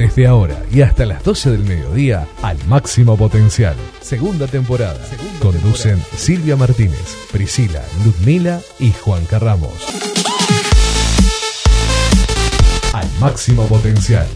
Desde ahora y hasta las 12 del mediodía, al máximo potencial. Segunda temporada. Conducen Silvia Martínez, Priscila, Ludmila y Juan Carramos. Al máximo potencial.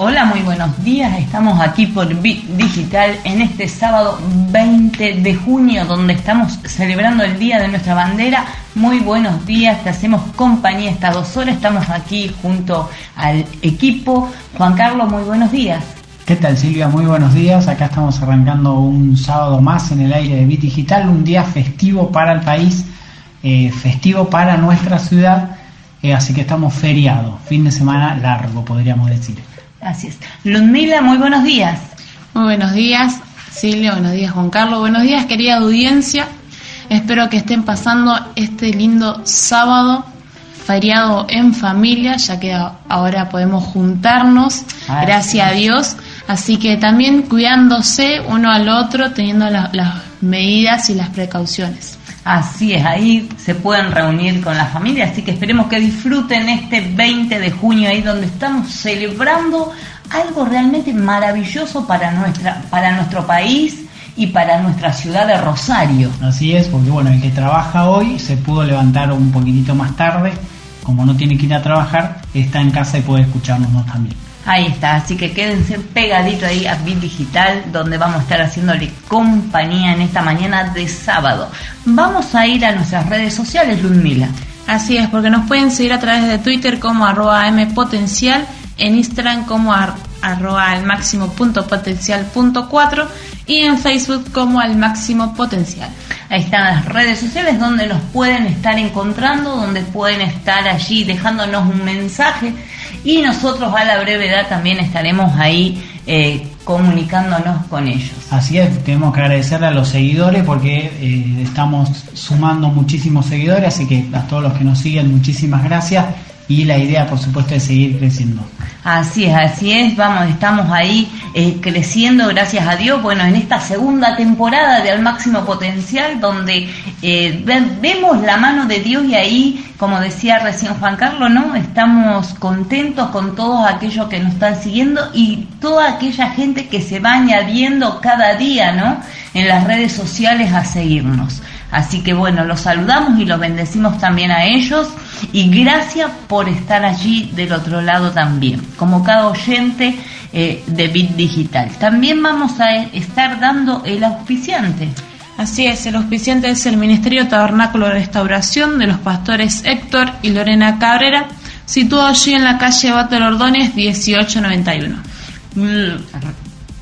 Hola, muy buenos días. Estamos aquí por Bit Digital en este sábado 20 de junio, donde estamos celebrando el Día de nuestra Bandera. Muy buenos días, te hacemos compañía estas dos horas. Estamos aquí junto al equipo. Juan Carlos, muy buenos días. ¿Qué tal Silvia? Muy buenos días. Acá estamos arrancando un sábado más en el aire de Bit Digital, un día festivo para el país, eh, festivo para nuestra ciudad. Eh, así que estamos feriados, fin de semana largo, podríamos decir. Así es. Ludmila, muy buenos días. Muy buenos días, Silvia, buenos días, Juan Carlos, buenos días, querida audiencia. Espero que estén pasando este lindo sábado feriado en familia, ya que ahora podemos juntarnos, gracias a Dios. Así que también cuidándose uno al otro, teniendo las medidas y las precauciones. Así es, ahí se pueden reunir con la familia, así que esperemos que disfruten este 20 de junio ahí donde estamos celebrando algo realmente maravilloso para nuestra para nuestro país y para nuestra ciudad de Rosario. Así es, porque bueno, el que trabaja hoy se pudo levantar un poquitito más tarde, como no tiene que ir a trabajar, está en casa y puede escucharnos también. Ahí está, así que quédense pegaditos ahí a Bit Digital, donde vamos a estar haciéndole compañía en esta mañana de sábado. Vamos a ir a nuestras redes sociales, Ludmila. Así es, porque nos pueden seguir a través de Twitter como arroba mpotencial, en Instagram como arroba al máximo punto potencial punto cuatro y en Facebook como al máximo potencial. Ahí están las redes sociales donde nos pueden estar encontrando, donde pueden estar allí dejándonos un mensaje y nosotros a la brevedad también estaremos ahí eh, comunicándonos con ellos. Así es, tenemos que agradecerle a los seguidores porque eh, estamos sumando muchísimos seguidores, así que a todos los que nos siguen, muchísimas gracias y la idea, por supuesto, es seguir creciendo. Así es, así es, vamos, estamos ahí eh, creciendo, gracias a Dios, bueno, en esta segunda temporada de Al Máximo Potencial, donde eh, vemos la mano de Dios y ahí, como decía recién Juan Carlos, ¿no? Estamos contentos con todos aquellos que nos están siguiendo y toda aquella gente que se va añadiendo cada día, ¿no? En las redes sociales a seguirnos. Así que bueno, los saludamos y los bendecimos también a ellos y gracias por estar allí del otro lado también, como cada oyente eh, de Bit Digital. También vamos a estar dando el auspiciante. Así es, el auspiciante es el Ministerio Tabernáculo de Restauración de los pastores Héctor y Lorena Cabrera, situado allí en la calle Batel Ordóñez 1891. Mm,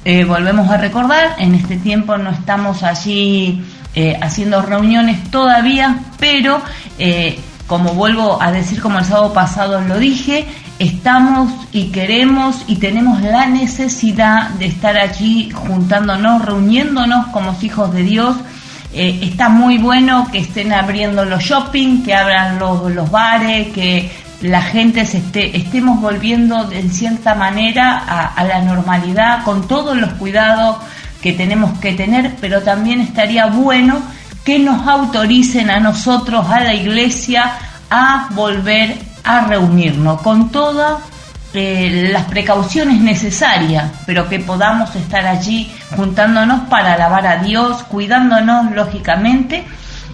eh, volvemos a recordar, en este tiempo no estamos allí eh, haciendo reuniones todavía, pero eh, como vuelvo a decir, como el sábado pasado lo dije, estamos y queremos y tenemos la necesidad de estar allí juntándonos, reuniéndonos como hijos de Dios. Eh, está muy bueno que estén abriendo los shopping, que abran los, bares, que la gente se esté, estemos volviendo en cierta manera a la normalidad con todos los cuidados que tenemos que tener, pero también estaría bueno que nos autoricen a nosotros, a la iglesia, a volver a reunirnos con todas eh, las precauciones necesarias, pero que podamos estar allí juntándonos para alabar a Dios, cuidándonos lógicamente,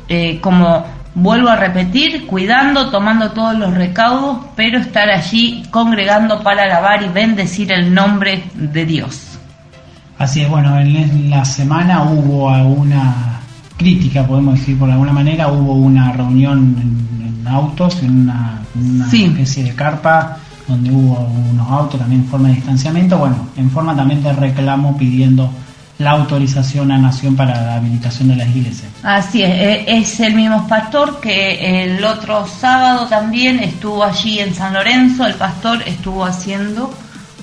eh, como vuelvo a repetir, cuidando, tomando todos los recaudos, pero estar allí congregando para alabar y bendecir el nombre de Dios. Así es, bueno, en la semana hubo alguna crítica, podemos decir por alguna manera, hubo una reunión en, autos, en una, especie de carpa, donde hubo unos autos también en forma de distanciamiento, bueno, en forma también de reclamo pidiendo la autorización a Nación para la habilitación de las iglesias. Así es, e, es el mismo pastor que el otro sábado también estuvo allí en San Lorenzo, el pastor estuvo haciendo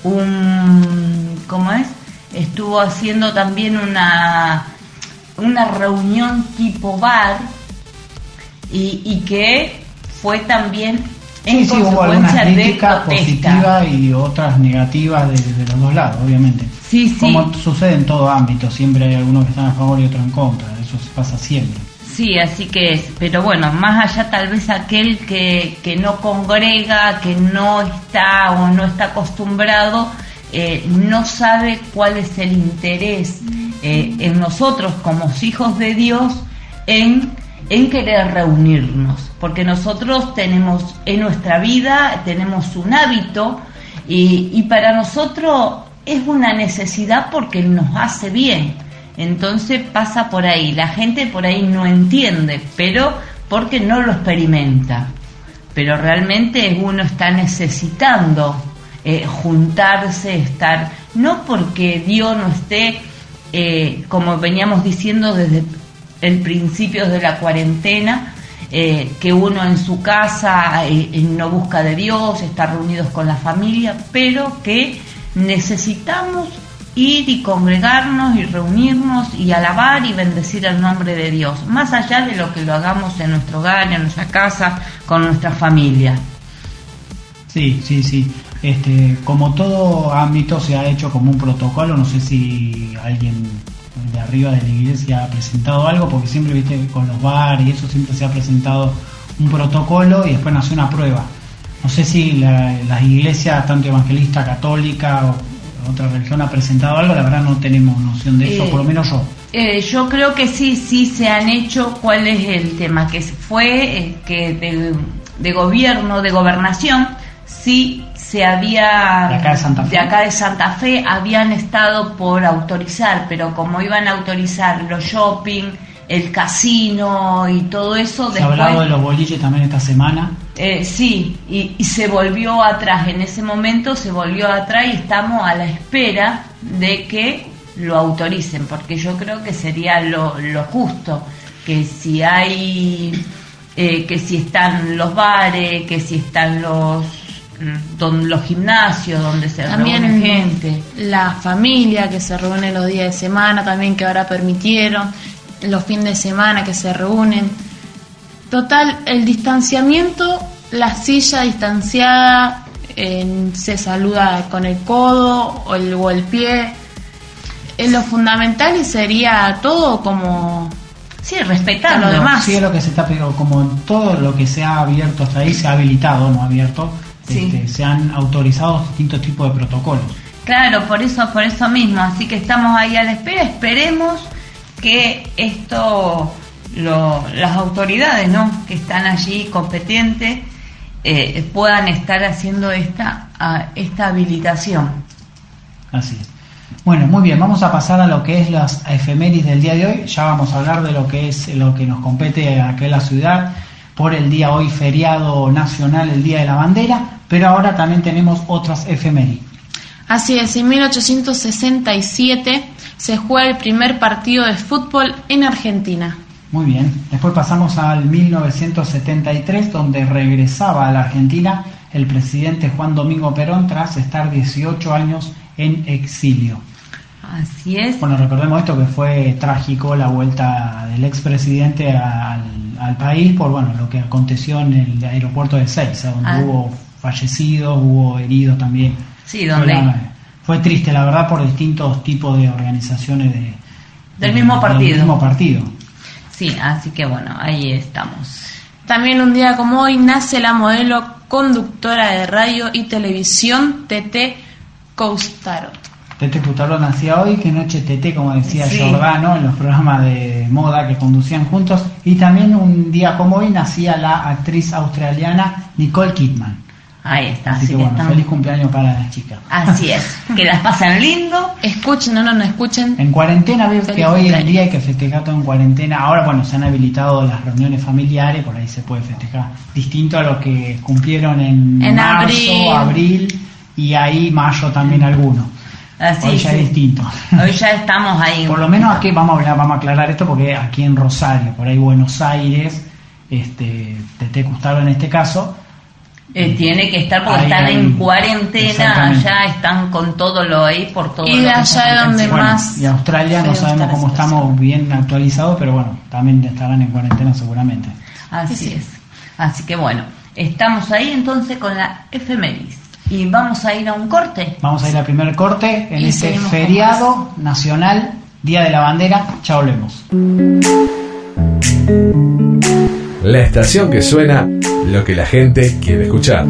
un, ¿cómo es? Estuvo haciendo también una, una reunión tipo bar y, que fue también en sí, consecuencia hubo de positivas y otras negativas de, los dos lados, obviamente. Sí, sí. Como sucede en todo ámbito, siempre hay algunos que están a favor y otros en contra, eso pasa siempre. Sí, así que es. Pero bueno, más allá tal vez aquel que, que no congrega, que no está o no está acostumbrado, eh, no sabe cuál es el interés eh, en nosotros como hijos de Dios en, en querer reunirnos. Porque nosotros tenemos en nuestra vida, tenemos un hábito y, y para nosotros es una necesidad porque nos hace bien entonces pasa por ahí. La gente por ahí no entiende, pero porque no lo experimenta. Pero realmente uno está necesitando eh, juntarse, estar, no porque Dios no esté, eh, como veníamos diciendo desde el principio de la cuarentena, eh, que uno en su casa no busca de Dios, está reunidos con la familia, pero que necesitamos ir y congregarnos y reunirnos y alabar y bendecir el nombre de Dios, más allá de lo que lo hagamos en nuestro hogar, en nuestra casa, con nuestra familia. Sí, sí, sí. Este, como todo ámbito se ha hecho como un protocolo, no sé si alguien de arriba de la iglesia ha presentado algo, porque siempre viste con los bares y eso siempre se ha presentado un protocolo y después nació una prueba. No sé si las iglesias, tanto evangelista, católica o otra religión ha presentado algo, la verdad no tenemos noción de eso, por lo menos yo. Eh, yo creo que sí, sí se han hecho. ¿Cuál es el tema? Que fue eh, que de, gobierno, de gobernación, sí se había de acá de, Santa Fe. de acá de Santa Fe habían estado por autorizar, pero como iban a autorizar los shopping, el casino y todo eso. Se ha hablado de los boliches también esta semana. Eh, sí, y, se volvió atrás, en ese momento se volvió atrás y estamos a la espera de que lo autoricen, porque yo creo que sería lo, justo, que si hay, eh, que si están los bares, que si están los los gimnasios donde se también gente la familia que se reúne los días de semana también que ahora permitieron los fines de semana que se reúnen. Total, el distanciamiento, la silla distanciada, se saluda con el codo o el, o el pie. Es lo fundamental y sería todo como Sí, respetando lo demás. Sí, es lo que se está pero como todo lo que se ha abierto hasta ahí se ha habilitado, no abierto, este, se han autorizado distintos tipos de protocolos. Claro, por eso, por eso mismo. Así que estamos ahí a la espera. Esperemos que esto, las autoridades ¿no? que están allí competentes eh, puedan estar haciendo esta, esta habilitación. Así es. Bueno, muy bien, vamos a pasar a lo que es las efemérides del día de hoy. Ya vamos a hablar de lo que es lo que nos compete aquí en la ciudad por el día hoy feriado nacional, el Día de la Bandera, pero ahora también tenemos otras efemérides. Así es, en 1867 se juega el primer partido de fútbol en Argentina. Muy bien, después pasamos al 1973 donde regresaba a la Argentina el presidente Juan Domingo Perón tras estar 18 años en exilio. Así es. Bueno, recordemos esto que fue trágico la vuelta del expresidente al, al país por bueno lo que aconteció en el aeropuerto de Seiza, donde ah. hubo fallecidos, hubo heridos también. Sí, donde... Fue, triste, la verdad, por distintos tipos de organizaciones de, del mismo partido. Del mismo partido. Sí, así que bueno, ahí estamos. También un día como hoy nace la modelo conductora de radio y televisión Tete Coustaro. Tete Coustaro nacía hoy, que noche Tete, como decía Giordano, en los programas de moda que conducían juntos. Y también un día como hoy nacía la actriz australiana Nicole Kidman. Ahí está. Así, que, bueno, feliz cumpleaños para las chicas. Así es, que las pasan lindo. Escuchen o no, no escuchen. En cuarentena, veo que hoy en día hay que festejar todo en cuarentena. Ahora, bueno, se han habilitado las reuniones familiares, por ahí se puede festejar. Distinto a lo que cumplieron en, en marzo, abril. y ahí mayo también algunos. Así hoy ya es distinto. Hoy ya estamos ahí. por lo menos aquí vamos a hablar, vamos a aclarar esto porque aquí en Rosario, por ahí Buenos Aires, este, te gustado en este caso, eh, tiene que estar porque están en cuarentena, allá están con todo lo ahí por todo. Y allá donde más. Y Australia no sabemos cómo estamos bien actualizados, pero bueno, también estarán en cuarentena seguramente. Así es. Así que bueno, estamos ahí entonces con la efemérides. Y vamos a ir a un corte. Vamos a ir al primer corte en este feriado nacional, Día de la Bandera. Chao, volvemos. La estación que suena lo que la gente quiere escuchar.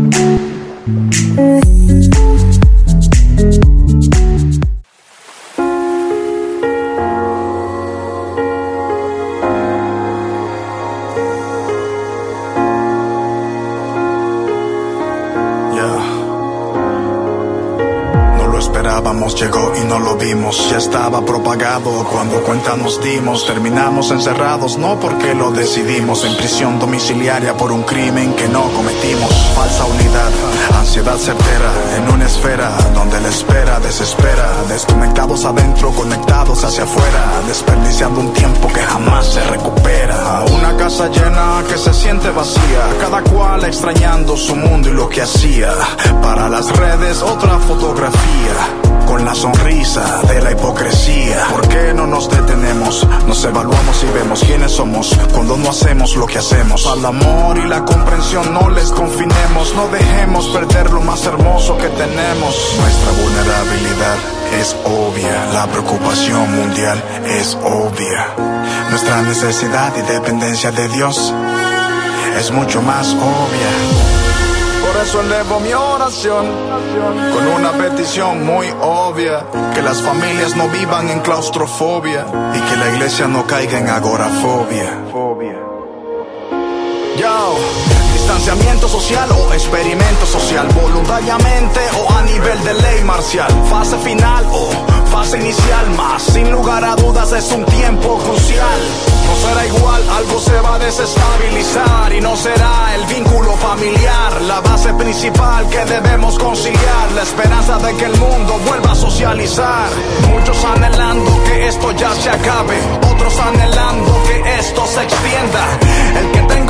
Llegó y no lo vimos. Ya estaba propagado cuando cuenta nos dimos. Terminamos encerrados, no porque lo decidimos. En prisión domiciliaria por un crimen que no cometimos. Falsa unidad, ansiedad certera. En una esfera donde la espera desespera. Desconectados adentro, conectados hacia afuera. Desperdiciando un tiempo que jamás se recupera. Una casa llena que se siente vacía. Cada cual extrañando su mundo y lo que hacía. Para las redes, otra fotografía con la sonrisa de la hipocresía. ¿Por qué no nos detenemos? Nos evaluamos y vemos quiénes somos cuando no hacemos lo que hacemos. Al amor y la comprensión no les confinemos, no dejemos perder lo más hermoso que tenemos. Nuestra vulnerabilidad es obvia, la preocupación mundial es obvia. Nuestra necesidad y dependencia de Dios es mucho más obvia. Eso elevo mi oración con una petición muy obvia. Que las familias no vivan en claustrofobia y que la iglesia no caiga en agorafobia. Yo, distanciamiento social o experimento social, voluntariamente o a nivel de ley marcial, fase final o fase inicial, más sin lugar a dudas es un tiempo crucial no será igual, algo se va a desestabilizar y no será el vínculo familiar la base principal que debemos conciliar, la esperanza de que el mundo vuelva a socializar. Muchos anhelando que esto ya se acabe, otros anhelando que esto se extienda. El que tenga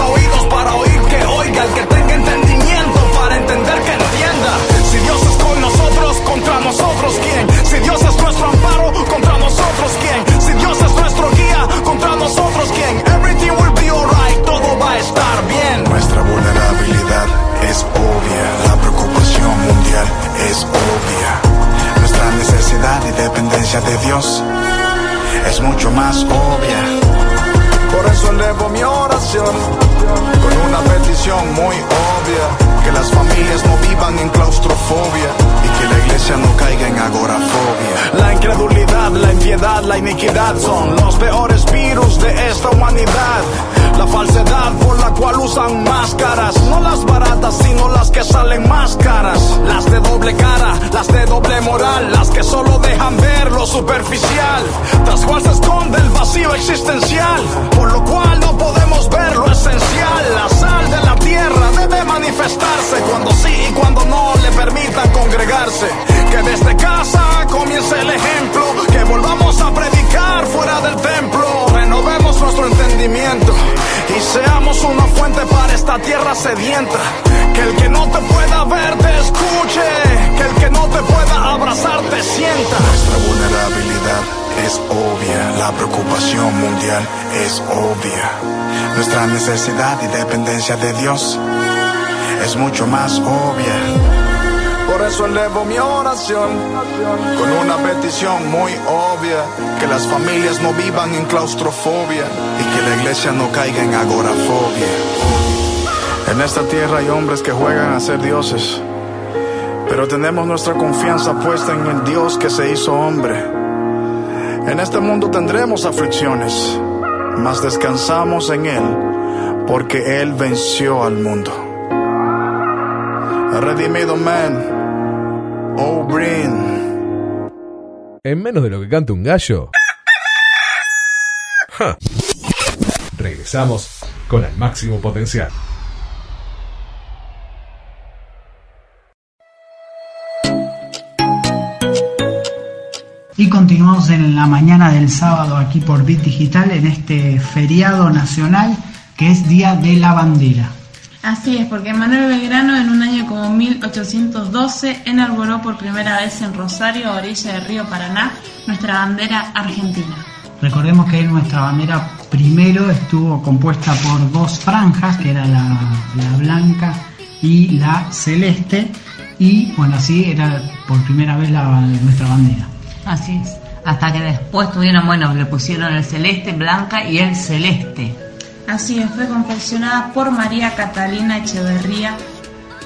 necesidad y dependencia de Dios es mucho más obvia. Por eso elevo mi oración con una petición muy obvia, que las familias no vivan en claustrofobia y que la iglesia no caiga en agorafobia. En esta tierra hay hombres que juegan a ser dioses, pero tenemos nuestra confianza puesta en el Dios que se hizo hombre. En este mundo tendremos aflicciones, mas descansamos en Él, porque Él venció al mundo. Redimido man En menos de lo que canta un gallo. Regresamos con el máximo potencial. Y continuamos en la mañana del sábado aquí por Bit Digital en este feriado nacional que es Día de la Bandera. Así es, porque Manuel Belgrano en un año como 1812 enarboló por primera vez en Rosario, orilla del río Paraná, nuestra bandera argentina. Recordemos que nuestra bandera primero estuvo compuesta por dos franjas, que era la, blanca y la celeste, y bueno, así era por primera vez la, nuestra bandera. Así es, hasta que después tuvieron, bueno, le pusieron el celeste, blanca y el celeste Así es, fue confeccionada por María Catalina Echeverría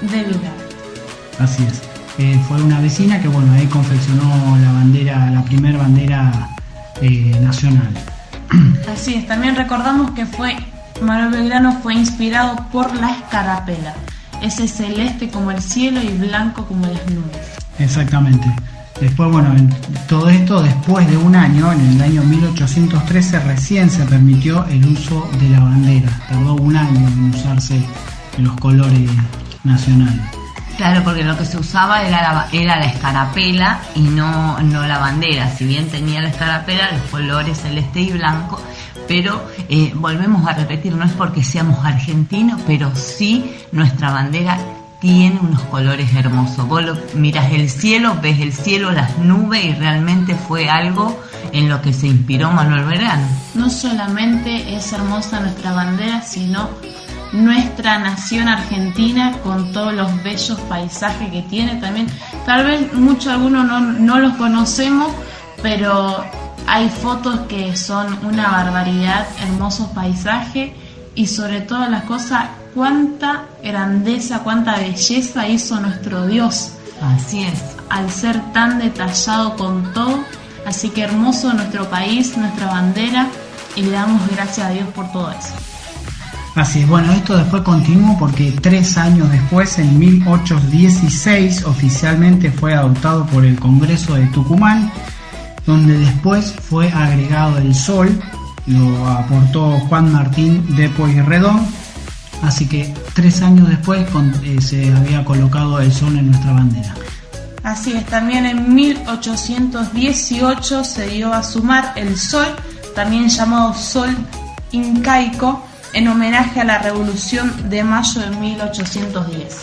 de Vilar. Así es. Eh, fue una vecina que bueno ahí confeccionó la bandera, la primera bandera eh, nacional. Así es, también recordamos que fue Manuel Belgrano fue inspirado por la escarapela, ese celeste como el cielo y blanco como las nubes. Exactamente. Después, bueno, todo esto después de un año, en el año 1813, recién se permitió el uso de la bandera. Tardó un año en usarse los colores nacionales. Claro, porque lo que se usaba era la, era la escarapela y no, no la bandera. Si bien tenía la escarapela, los colores celeste y blanco, pero eh, volvemos a repetir, no es porque seamos argentinos, pero sí nuestra bandera tiene unos colores hermosos. Vos miras el cielo, ves el cielo, las nubes y realmente fue algo en lo que se inspiró Manuel Verano. No solamente es hermosa nuestra bandera, sino nuestra nación argentina con todos los bellos paisajes que tiene también. Tal vez muchos algunos no, no los conocemos, pero hay fotos que son una barbaridad, hermosos paisajes y sobre todas las cosas, cuánta grandeza, cuánta belleza hizo nuestro Dios. Así es. Al ser tan detallado con todo, así que hermoso nuestro país, nuestra bandera y le damos gracias a Dios por todo eso. Así es, bueno, esto después continuó porque tres años después, en 1816, oficialmente fue adoptado por el Congreso de Tucumán donde después fue agregado el sol, lo aportó Juan Martín de Pueyrredón, así que tres años después eh, se había colocado el sol en nuestra bandera. Así es, también en 1818 se dio a sumar el sol, también llamado sol incaico, en homenaje a la Revolución de Mayo de 1810.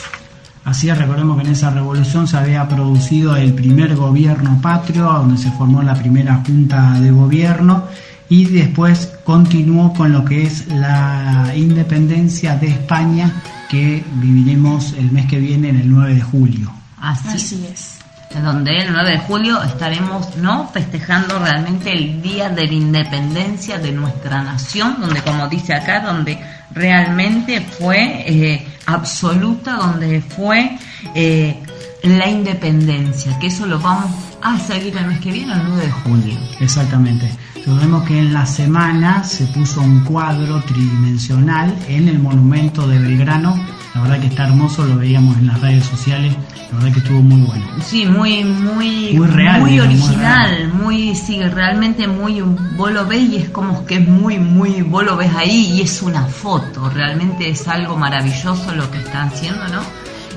Así recordemos que en esa revolución se había producido el primer gobierno patrio, donde se formó la primera junta de gobierno y después continuó con lo que es la independencia de España que viviremos el mes que viene, en el 9 de julio. Así, es. Donde el 9 de julio estaremos no festejando realmente el día de la independencia de nuestra nación, donde como dice acá, donde realmente fue eh, absoluta donde fue eh, la independencia, que eso lo vamos a seguir el mes que viene, el 9 de julio. Exactamente. Vemos que en la semana se puso un cuadro tridimensional en el monumento de Belgrano. La verdad que está hermoso, lo veíamos en las redes sociales. La verdad que estuvo muy bueno. Sí, muy, muy, muy real, muy original, muy, sí, realmente muy, vos lo ves y es como que es muy, muy, vos lo ves ahí y es una foto. Realmente es algo maravilloso lo que están haciendo, ¿no?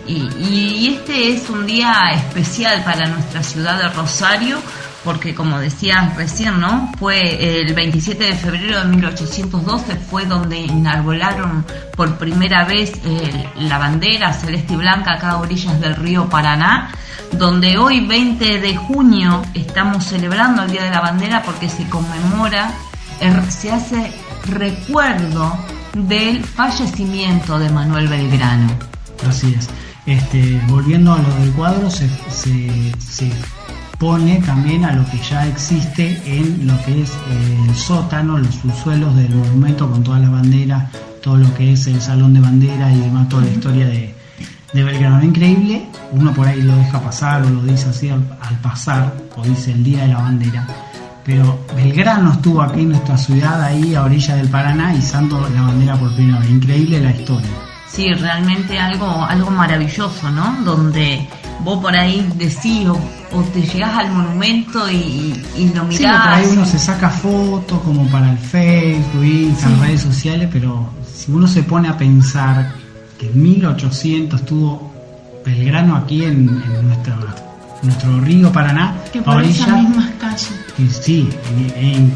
Y, y este es un día especial para nuestra ciudad de Rosario porque como decías recién, ¿no? Fue el 27 de febrero de 1812 fue donde enarbolaron por primera vez eh, la bandera celeste y blanca acá a orillas del río Paraná, donde hoy 20 de junio estamos celebrando el Día de la Bandera porque se conmemora, se hace recuerdo del fallecimiento de Manuel Belgrano. Así es. Este, volviendo a lo del cuadro, se, se pone también a lo que ya existe en lo que es el sótano, los subsuelos del monumento con toda la bandera, todo lo que es el salón de bandera y demás, toda la historia de, Belgrano. Increíble, uno por ahí lo deja pasar o lo dice así al, pasar, o dice el Día de la Bandera, pero Belgrano estuvo aquí en nuestra ciudad, ahí a orilla del Paraná, izando la bandera por primera vez. Increíble la historia. Sí, realmente algo, algo maravilloso, ¿no? Donde vos por ahí decís o, te llegás al monumento y, lo mirás. Sí, por ahí uno se saca fotos como para el Facebook, Instagram, redes sociales, pero si uno se pone a pensar que en 1800 estuvo Belgrano aquí en, en nuestra nuestro río Paraná. Que por esas mismas calles. Sí,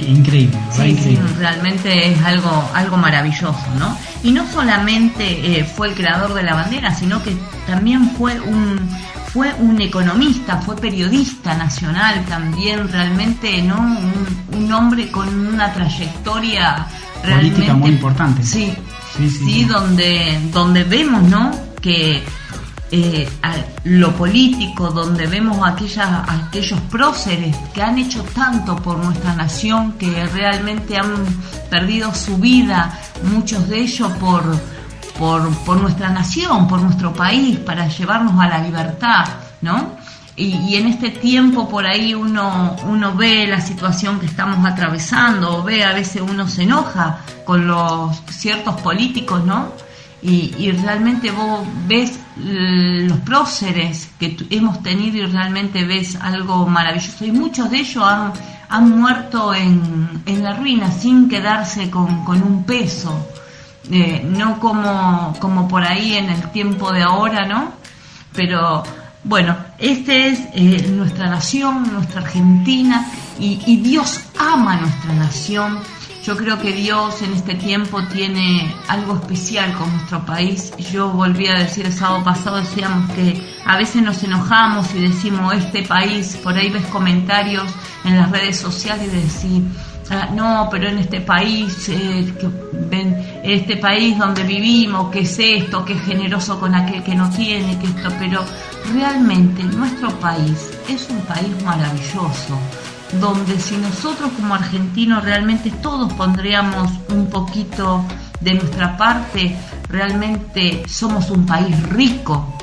increíble. Sí, realmente es algo, algo maravilloso, ¿no? Y no solamente eh, fue el creador de la bandera, sino que también fue un fue un economista, fue periodista nacional también, realmente, ¿no? Un, hombre con una trayectoria política muy importante. Sí, sí, sí, donde, donde vemos, ¿no? Que eh, lo político, donde vemos aquellas, aquellos próceres que han hecho tanto por nuestra nación, que realmente han perdido su vida muchos de ellos por, por, por nuestra nación, por nuestro país, para llevarnos a la libertad, ¿no? Y, en este tiempo por ahí uno, uno ve la situación que estamos atravesando, ve a veces uno se enoja con los ciertos políticos, ¿no? Y, realmente vos ves los próceres que hemos tenido y realmente ves algo maravilloso. Y muchos de ellos han, han muerto en, en la ruina sin quedarse con, con un peso, eh, no como, como por ahí en el tiempo de ahora, ¿no? Pero bueno, esta es eh, nuestra nación, nuestra Argentina, y, Dios ama nuestra nación. Yo creo que Dios en este tiempo tiene algo especial con nuestro país. Yo volví a decir el sábado pasado, decíamos que a veces nos enojamos y decimos este país, por ahí ves comentarios en las redes sociales y decís, ah, no, pero en este país, eh, este país donde vivimos, que es esto, que es generoso con aquel que no tiene, que esto, pero realmente nuestro país es un país maravilloso, donde si nosotros como argentinos realmente todos pondríamos un poquito de nuestra parte, realmente somos un país rico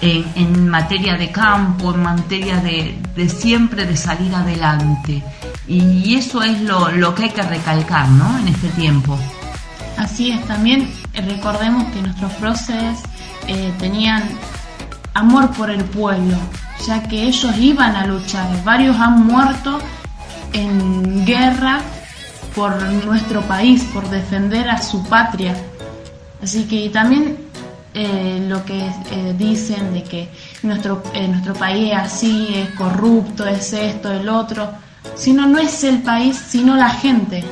en, materia de campo, en materia de, siempre de salir adelante. Y eso es lo, lo que hay que recalcar ¿no? en este tiempo. Así es, también recordemos que nuestros próceres eh, tenían amor por el pueblo, ya que ellos iban a luchar. Varios han muerto en guerra por nuestro país, por defender a su patria. Así que también eh, lo que eh, dicen de que nuestro, nuestro país es así, es corrupto, es esto, el otro, sino no es el país, sino la gente.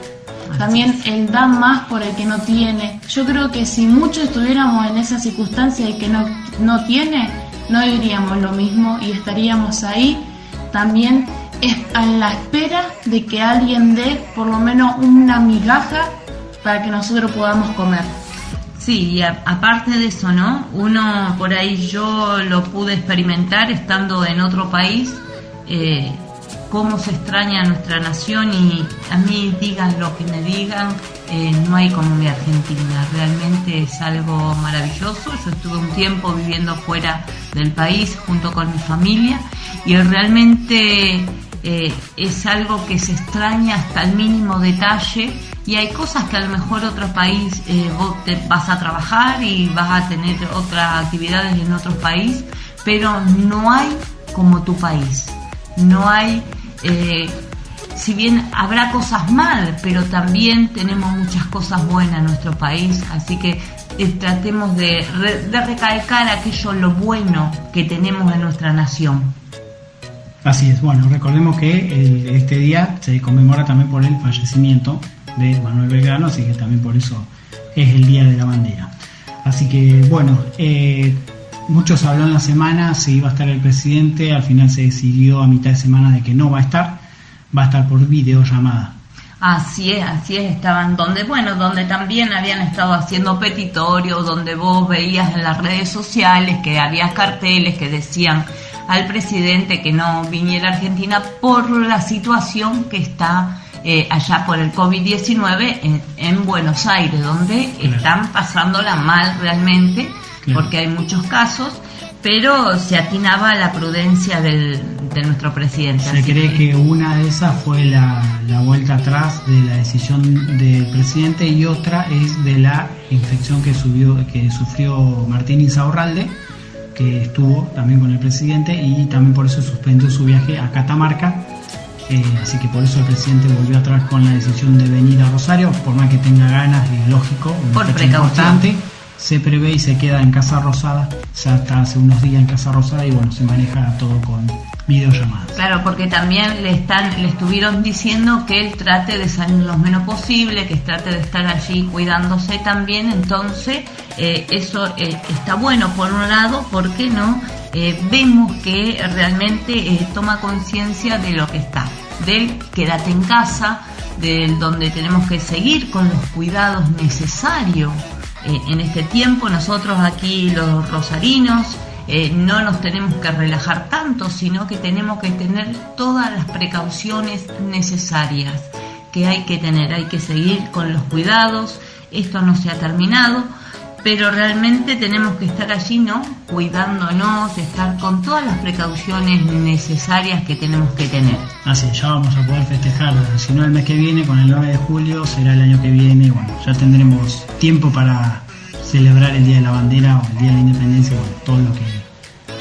También el da más por el que no tiene. Yo creo que si muchos estuviéramos en esa circunstancia y que no, no tiene, no diríamos lo mismo y estaríamos ahí también en la espera de que alguien dé por lo menos una migaja para que nosotros podamos comer. Sí, y aparte de eso, ¿no? Uno por ahí yo lo pude experimentar estando en otro país. Eh, cómo se extraña nuestra nación y a mí digan lo que me digan, eh, no hay como mi Argentina, realmente es algo maravilloso. Yo estuve un tiempo viviendo fuera del país junto con mi familia y realmente eh, es algo que se extraña hasta el mínimo detalle y hay cosas que a lo mejor otro país eh, vos te vas a trabajar y vas a tener otras actividades en otro país, pero no hay como tu país. No hay si bien habrá cosas mal, pero también tenemos muchas cosas buenas en nuestro país, así que eh, tratemos de, recalcar aquello lo bueno que tenemos en nuestra nación. Así es, bueno, recordemos que este día se conmemora también por el fallecimiento de Manuel Belgrano, así que también por eso es el Día de la Bandera. Así que bueno, eh, Muchos hablan la semana si iba a estar el presidente, al final se decidió a mitad de semana de que no va a estar, va a estar por videollamada. Así es, así es, estaban donde, bueno, donde también habían estado haciendo petitorios, donde vos veías en las redes sociales que había carteles que decían al presidente que no viniera a Argentina por la situación que está eh, allá por el COVID-19 en, Buenos Aires, donde están pasándola mal realmente porque hay muchos casos, pero se atinaba la prudencia del, de nuestro presidente. Se cree que... una de esas fue la, la, vuelta atrás de la decisión del presidente y otra es de la infección que, subió, que sufrió Martín Insaurralde, que estuvo también con el presidente y también por eso suspendió su viaje a Catamarca. Eh, así que por eso el presidente volvió atrás con la decisión de venir a Rosario, por más que tenga ganas, es lógico, por precaución se prevé y se queda en Casa Rosada, ya está hace unos días en Casa Rosada y bueno, se maneja todo con videollamadas. Claro, porque también le están le estuvieron diciendo que él trate de salir lo menos posible, que trate de estar allí cuidándose también, entonces eh, eso eh, está bueno por un lado, porque no eh, vemos que realmente toma conciencia de lo que está, del quédate en casa, del donde tenemos que seguir con los cuidados necesarios eh, en este tiempo. Nosotros aquí los rosarinos eh, no nos tenemos que relajar tanto, sino que tenemos que tener todas las precauciones necesarias que hay que tener. Hay que seguir con los cuidados. esto no se ha terminado, pero realmente tenemos que estar allí, ¿no? Cuidándonos, estar con todas las precauciones necesarias que tenemos que tener. Así, ya vamos a poder festejar, si no el mes que viene, con el 9 de julio, será el año que viene, bueno, ya tendremos tiempo para celebrar el Día de la Bandera o el Día de la Independencia, bueno, todo lo que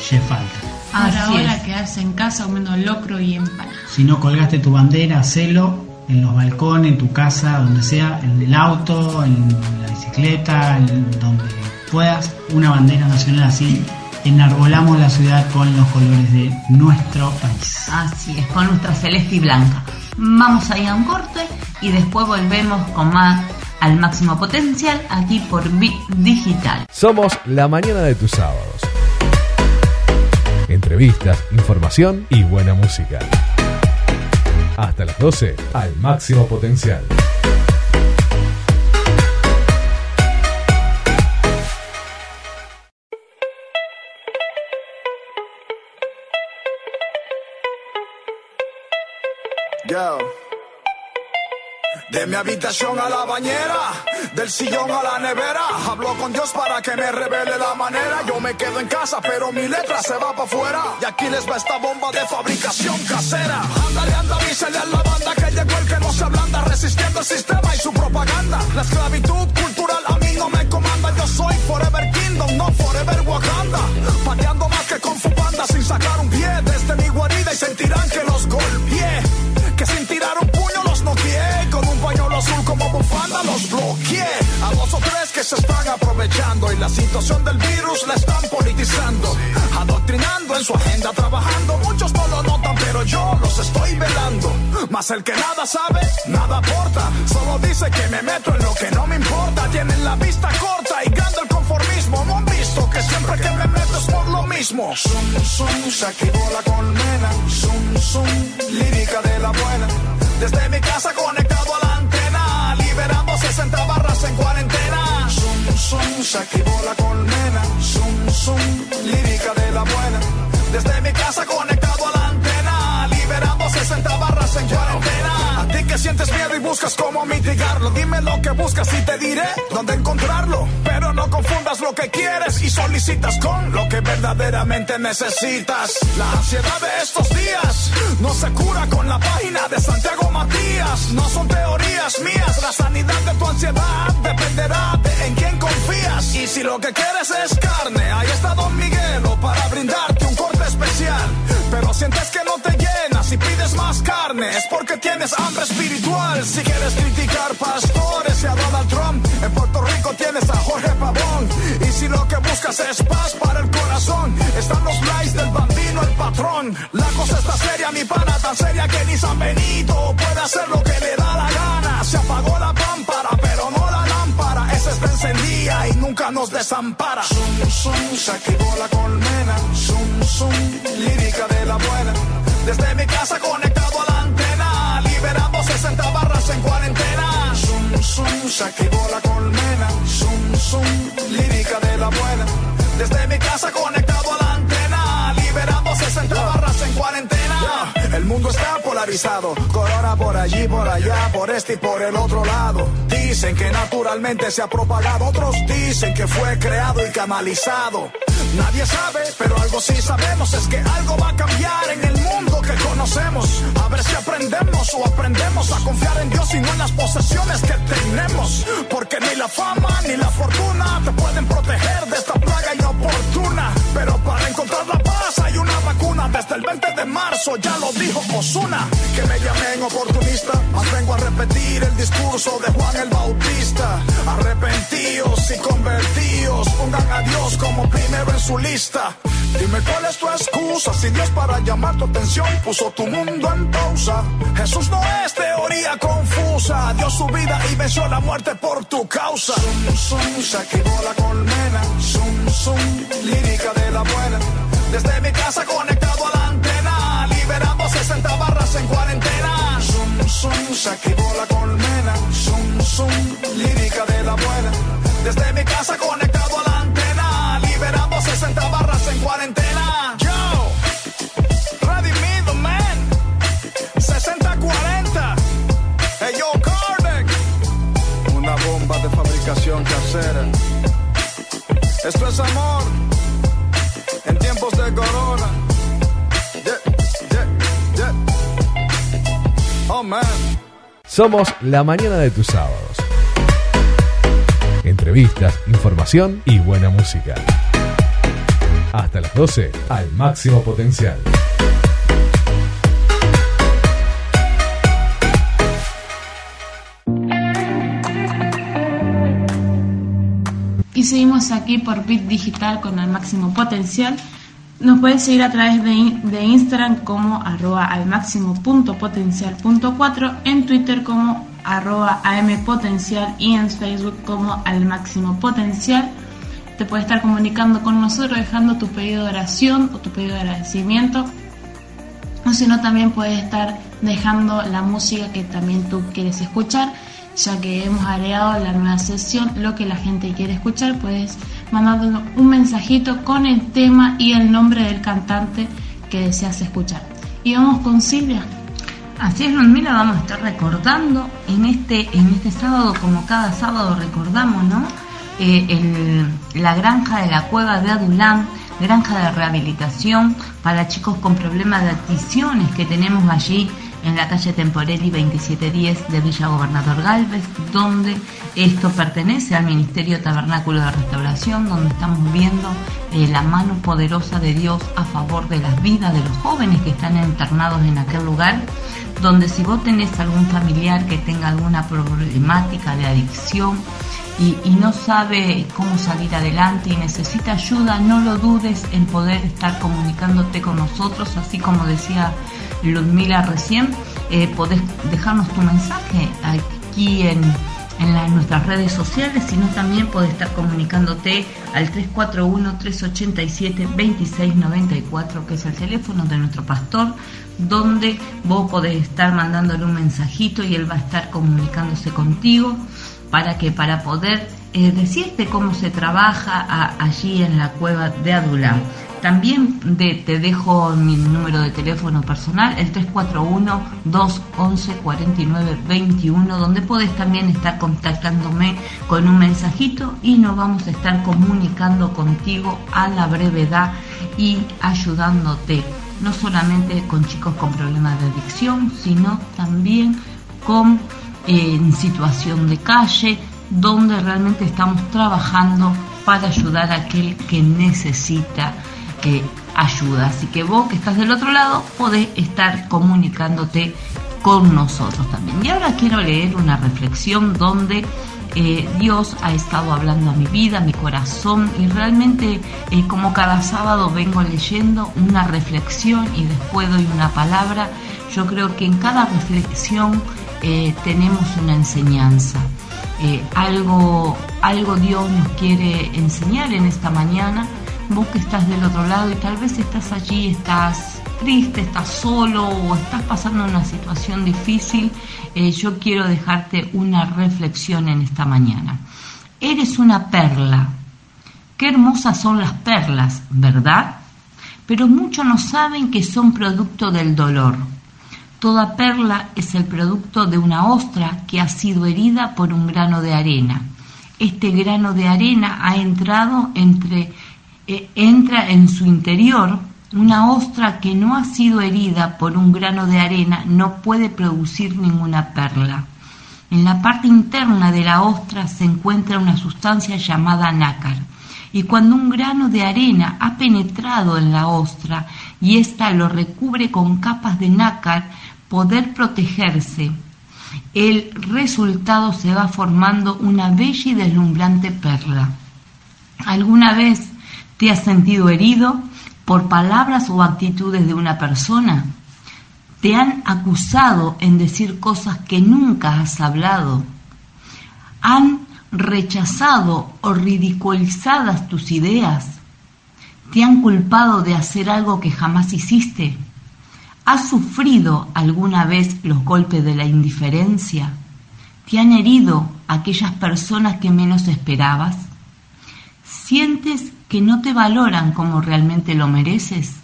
lleve falta. Ahora, ahora quedarse en casa comiendo locro y empanadas. Si no colgaste tu bandera, hacelo en los balcones, en tu casa, donde sea, en el auto, en la bicicleta, en donde puedas, una bandera nacional así. Enarbolamos la ciudad con los colores de nuestro país. Así es, con nuestra celeste y blanca. Vamos a ir a un corte y después volvemos con más al máximo potencial aquí por Bit Digital. Somos la mañana de tus sábados. Entrevistas, información y buena música. Hasta las 12 al máximo potencial. De mi habitación a la bañera, del sillón a la nevera. Hablo con Dios para que me revele la manera. Yo me quedo en casa, pero mi letra se va para afuera. Y aquí les va esta bomba de fabricación casera. Ándale, anda, avísale a la banda que llegó el que no se ablanda, resistiendo el sistema y su propaganda. La esclavitud cultural a mí no me comanda. Yo soy Forever Kingdom, no Forever Wakanda. Pateando más que con su banda sin sacar un pie desde mi guarida y sentirán que los golpeé. Azul como bufanda los bloqueé. A dos o tres que se están aprovechando y la situación del virus la están politizando. Adoctrinando en su agenda, trabajando. Muchos no lo notan, pero yo los estoy velando. Más el que nada sabe, nada aporta. Solo dice que me meto en lo que no me importa. Tienen la vista corta y grande el conformismo. No han visto que siempre que me meto es por lo mismo. Zum, zum, se activó la colmena. Zum, zum, lírica de la buena. Desde mi casa conectado a la antena, 60 barras en cuarentena. Zum, zum, se activó la colmena. Zum, zum, lírica de la buena. Desde mi casa conectado a la antena, liberando 60 barras en cuarentena. A que sientes miedo y buscas cómo mitigarlo, dime lo que buscas y te diré dónde encontrarlo. Pero no confundas lo que quieres y solicitas con lo que verdaderamente necesitas. La ansiedad de estos días no se cura con la página de Santiago Matías. No son teorías mías, la sanidad de tu ansiedad dependerá de en quién confías. Y si lo que quieres es carne, ahí está Don Miguelo para brindarte un corte especial. Pero sientes que no te llenas y pides más carne, es porque tienes hambre espiritual. Si quieres criticar pastores y a Donald Trump, en Puerto Rico tienes a Jorge Pavón. Y si lo que buscas es paz para el corazón, están los likes del bambino, el patrón. La cosa está seria, mi pana, tan seria que ni San Benito puede hacer lo que le da la gana. Se apagó la pámpara, pero encendida y nunca nos desampara. Zum, zum, se activó la colmena. Zum, zum, lírica de la buena. Desde mi casa conectado a la antena, liberando 60 barras en cuarentena. Zum, zum, se activó la colmena. Zum, zum, lírica de la buena. Desde mi casa conectado a la antena, liberando 60 barras en cuarentena. El mundo está polarizado, corona por allí, por allá, por este y por el otro lado. Dicen que naturalmente se ha propagado, otros dicen que fue creado y canalizado. Nadie sabe, pero algo sí sabemos es que algo va a cambiar en el mundo que conocemos. A ver si aprendemos o aprendemos a confiar en Dios y no en las posesiones que tenemos. Porque ni la fama ni la fortuna te pueden proteger de esta plaga inoportuna. Pero para encontrar la desde el 20 de marzo, ya lo dijo Osuna. Que me llamen oportunista, más vengo a repetir el discurso de Juan el Bautista. Arrepentidos y convertidos, pongan a Dios como primero en su lista. Dime cuál es tu excusa, si Dios para llamar tu atención puso tu mundo en pausa. Jesús no es teoría confusa, dio su vida y venció la muerte por tu causa. Zum, zum, se activó la colmena, zum, zum, lírica de la buena. Desde mi casa conectado a la antena, liberando 60 barras en cuarentena. Zum, zum, se activó la colmena, zum, zum, lírica de la buena. Desde mi casa conectado a la antena, liberando 60 barras en cuarentena. Yo, the man, 60-40. Hey yo, una bomba de fabricación. casera. Esto es amor de corona. Oh man. Somos la mañana de tus sábados. Entrevistas, información y buena música. Hasta las 12 al máximo potencial. Y seguimos aquí por Bit Digital con el máximo potencial. Nos puedes seguir a través de, de Instagram como arroba al máximo punto potencial punto 4, en Twitter como arroba ampotencial y en Facebook como al máximo potencial. Te puedes estar comunicando con nosotros dejando tu pedido de oración o tu pedido de agradecimiento. O si no, también puedes estar dejando la música que también tú quieres escuchar ya que hemos agregado la nueva sesión, lo que la gente quiere escuchar, puedes mandarnos un mensajito con el tema y el nombre del cantante que deseas escuchar. Y vamos con Silvia. Así es, Ludmila, vamos a estar recordando en este, en este sábado, como cada sábado recordamos, ¿no? Eh, la granja de la cueva de Adulán, granja de rehabilitación para chicos con problemas de adicciones que tenemos allí en la calle Temporelli 2710 de Villa Gobernador Galvez, donde esto pertenece al Ministerio Tabernáculo de Restauración, donde estamos viendo eh, la mano poderosa de Dios a favor de las vidas de los jóvenes que están internados en aquel lugar, donde si vos tenés algún familiar que tenga alguna problemática de adicción, y, y, no sabe cómo salir adelante y necesita ayuda, no lo dudes en poder estar comunicándote con nosotros, así como decía Ludmila recién, eh, podés dejarnos tu mensaje aquí en, nuestras redes sociales, sino también podés estar comunicándote al 341-387-2694, que es el teléfono de nuestro pastor, donde vos podés estar mandándole un mensajito y él va a estar comunicándose contigo para que para poder eh, decirte cómo se trabaja allí en la cueva de Adulán. También te dejo mi número de teléfono personal, el 341-211-4921, donde puedes también estar contactándome con un mensajito y nos vamos a estar comunicando contigo a la brevedad y ayudándote, no solamente con chicos con problemas de adicción, sino también con en situación de calle, donde realmente estamos trabajando para ayudar a aquel que necesita ayuda. Así que vos que estás del otro lado podés estar comunicándote con nosotros también. Y ahora quiero leer una reflexión donde eh, Dios ha estado hablando a mi vida, a mi corazón y realmente eh, como cada sábado vengo leyendo una reflexión y después doy una palabra. Yo creo que en cada reflexión eh, tenemos una enseñanza. algo, algo Dios nos quiere enseñar en esta mañana vos que estás del otro lado y tal vez estás allí, estás triste, estás solo o estás pasando una situación difícil, eh, yo quiero dejarte una reflexión en esta mañana. Eres una perla. Qué hermosas son las perlas, ¿verdad? Pero muchos no saben que son producto del dolor. Toda perla es el producto de una ostra que ha sido herida por un grano de arena. Este grano de arena ha entrado entre eh, entra en su interior una ostra que no ha sido herida por un grano de arena no puede producir ninguna perla. En la parte interna de la ostra se encuentra una sustancia llamada nácar. Y cuando un grano de arena ha penetrado en la ostra y ésta lo recubre con capas de nácar, poder protegerse, el resultado se va formando una bella y deslumbrante perla. ¿Alguna vez ¿Te has sentido herido por palabras o actitudes de una persona? ¿Te han acusado en decir cosas que nunca has hablado? ¿Han rechazado o ridiculizadas tus ideas? ¿Te han culpado de hacer algo que jamás hiciste? ¿Has sufrido alguna vez los golpes de la indiferencia? ¿Te han herido aquellas personas que menos esperabas? ¿Sientes que no te valoran como realmente lo mereces,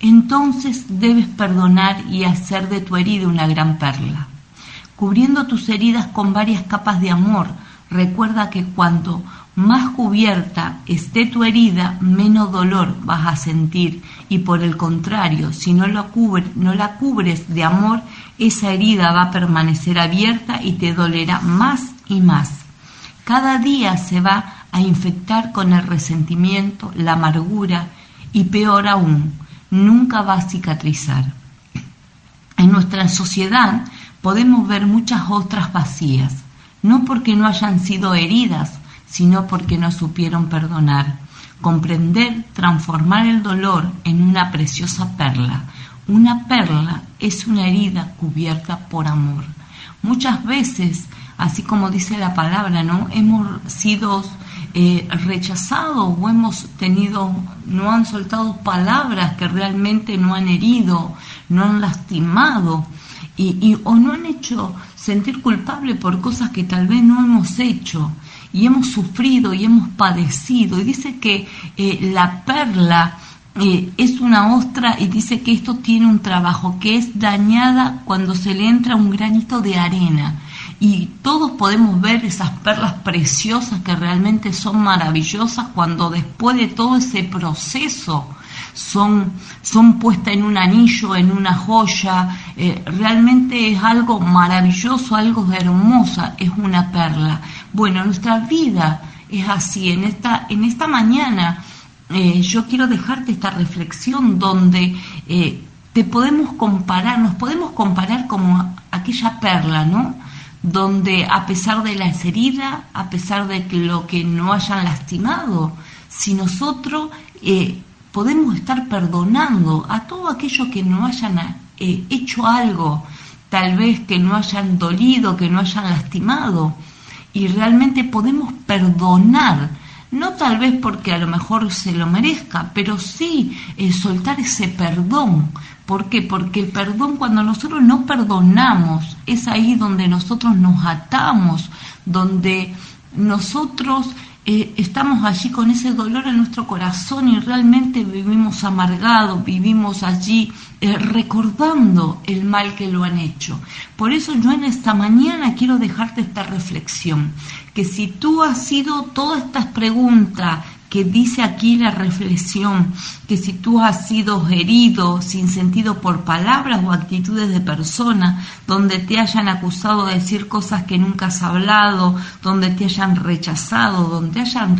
entonces debes perdonar y hacer de tu herida una gran perla, cubriendo tus heridas con varias capas de amor, recuerda que cuanto más cubierta esté tu herida, menos dolor vas a sentir. Y por el contrario, si no, lo la cubres de amor, esa herida va a permanecer abierta y te dolerá más y más. Cada día se va a infectar con el resentimiento, la amargura y peor aún, nunca va a cicatrizar. En nuestra sociedad podemos ver muchas otras vacías, no porque no hayan sido heridas, sino porque no supieron perdonar, comprender, transformar el dolor en una preciosa perla. Una perla es una herida cubierta por amor. Muchas veces, así como dice la palabra, ¿no? Hemos sido eh, rechazados o hemos tenido, no han soltado palabras que realmente no han herido, no han lastimado y, o no han hecho sentir culpable por cosas que tal vez no hemos hecho y hemos sufrido y hemos padecido. Y dice que eh, la perla eh, es una ostra y dice que esto tiene un trabajo, que es dañada cuando se le entra un granito de arena. Y todos podemos ver esas perlas preciosas que realmente son maravillosas cuando después de todo ese proceso son, son puestas en un anillo, en una joya. Eh, realmente es algo maravilloso, algo hermosa, es una perla. Bueno, nuestra vida es así. En esta, en esta mañana eh, yo quiero dejarte esta reflexión donde eh, te podemos comparar, nos podemos comparar como aquella perla, ¿no? Donde a pesar de las heridas, a pesar de lo que no hayan lastimado, si nosotros podemos estar perdonando a todo aquello que no hayan eh, hecho algo, tal vez que no hayan dolido, que no hayan lastimado, y realmente podemos perdonar, no tal vez porque a lo mejor se lo merezca, pero sí eh, soltar ese perdón. ¿Por qué? Porque el perdón cuando nosotros no perdonamos es ahí donde nosotros nos atamos, donde nosotros eh, estamos allí con ese dolor en nuestro corazón y realmente vivimos amargados, vivimos allí eh, recordando el mal que lo han hecho. Por eso yo en esta mañana quiero dejarte esta reflexión, que si tú has sido todas estas preguntas que dice aquí la reflexión, que si tú has sido herido sin sentido por palabras o actitudes de persona, donde te hayan acusado de decir cosas que nunca has hablado, donde te hayan rechazado, donde hayan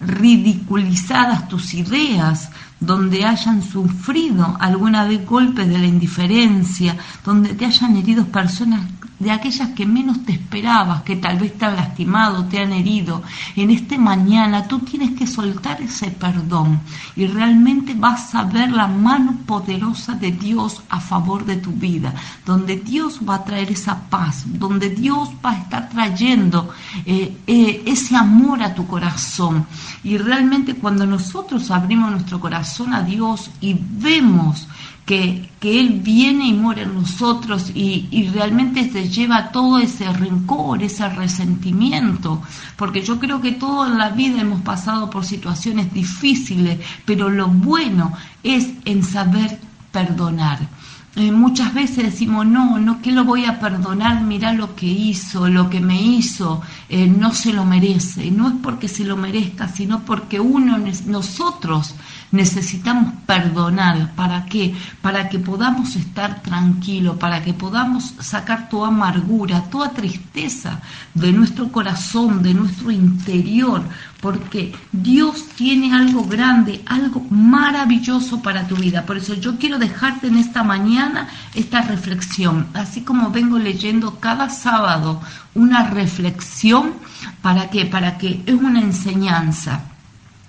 ridiculizadas tus ideas, donde hayan sufrido alguna vez golpes de la indiferencia, donde te hayan herido personas de aquellas que menos te esperabas, que tal vez te han lastimado, te han herido. En este mañana tú tienes que soltar ese perdón y realmente vas a ver la mano poderosa de Dios a favor de tu vida, donde Dios va a traer esa paz, donde Dios va a estar trayendo eh, eh, ese amor a tu corazón. Y realmente cuando nosotros abrimos nuestro corazón a Dios y vemos que, Él viene y muere en nosotros y, y, realmente se lleva todo ese rencor, ese resentimiento, porque yo creo que toda la vida hemos pasado por situaciones difíciles, pero lo bueno es en saber perdonar. Eh, muchas veces decimos, no, no, que lo voy a perdonar, mira lo que hizo, lo que me hizo, eh, no se lo merece. No es porque se lo merezca, sino porque uno, nosotros necesitamos perdonar. ¿Para qué? Para que podamos estar tranquilos, para que podamos sacar toda amargura, toda tristeza de nuestro corazón, de nuestro interior, porque Dios tiene algo grande, algo maravilloso para tu vida. Por eso yo quiero dejarte en esta mañana esta reflexión, así como vengo leyendo cada sábado una reflexión, ¿para qué? Para que es una enseñanza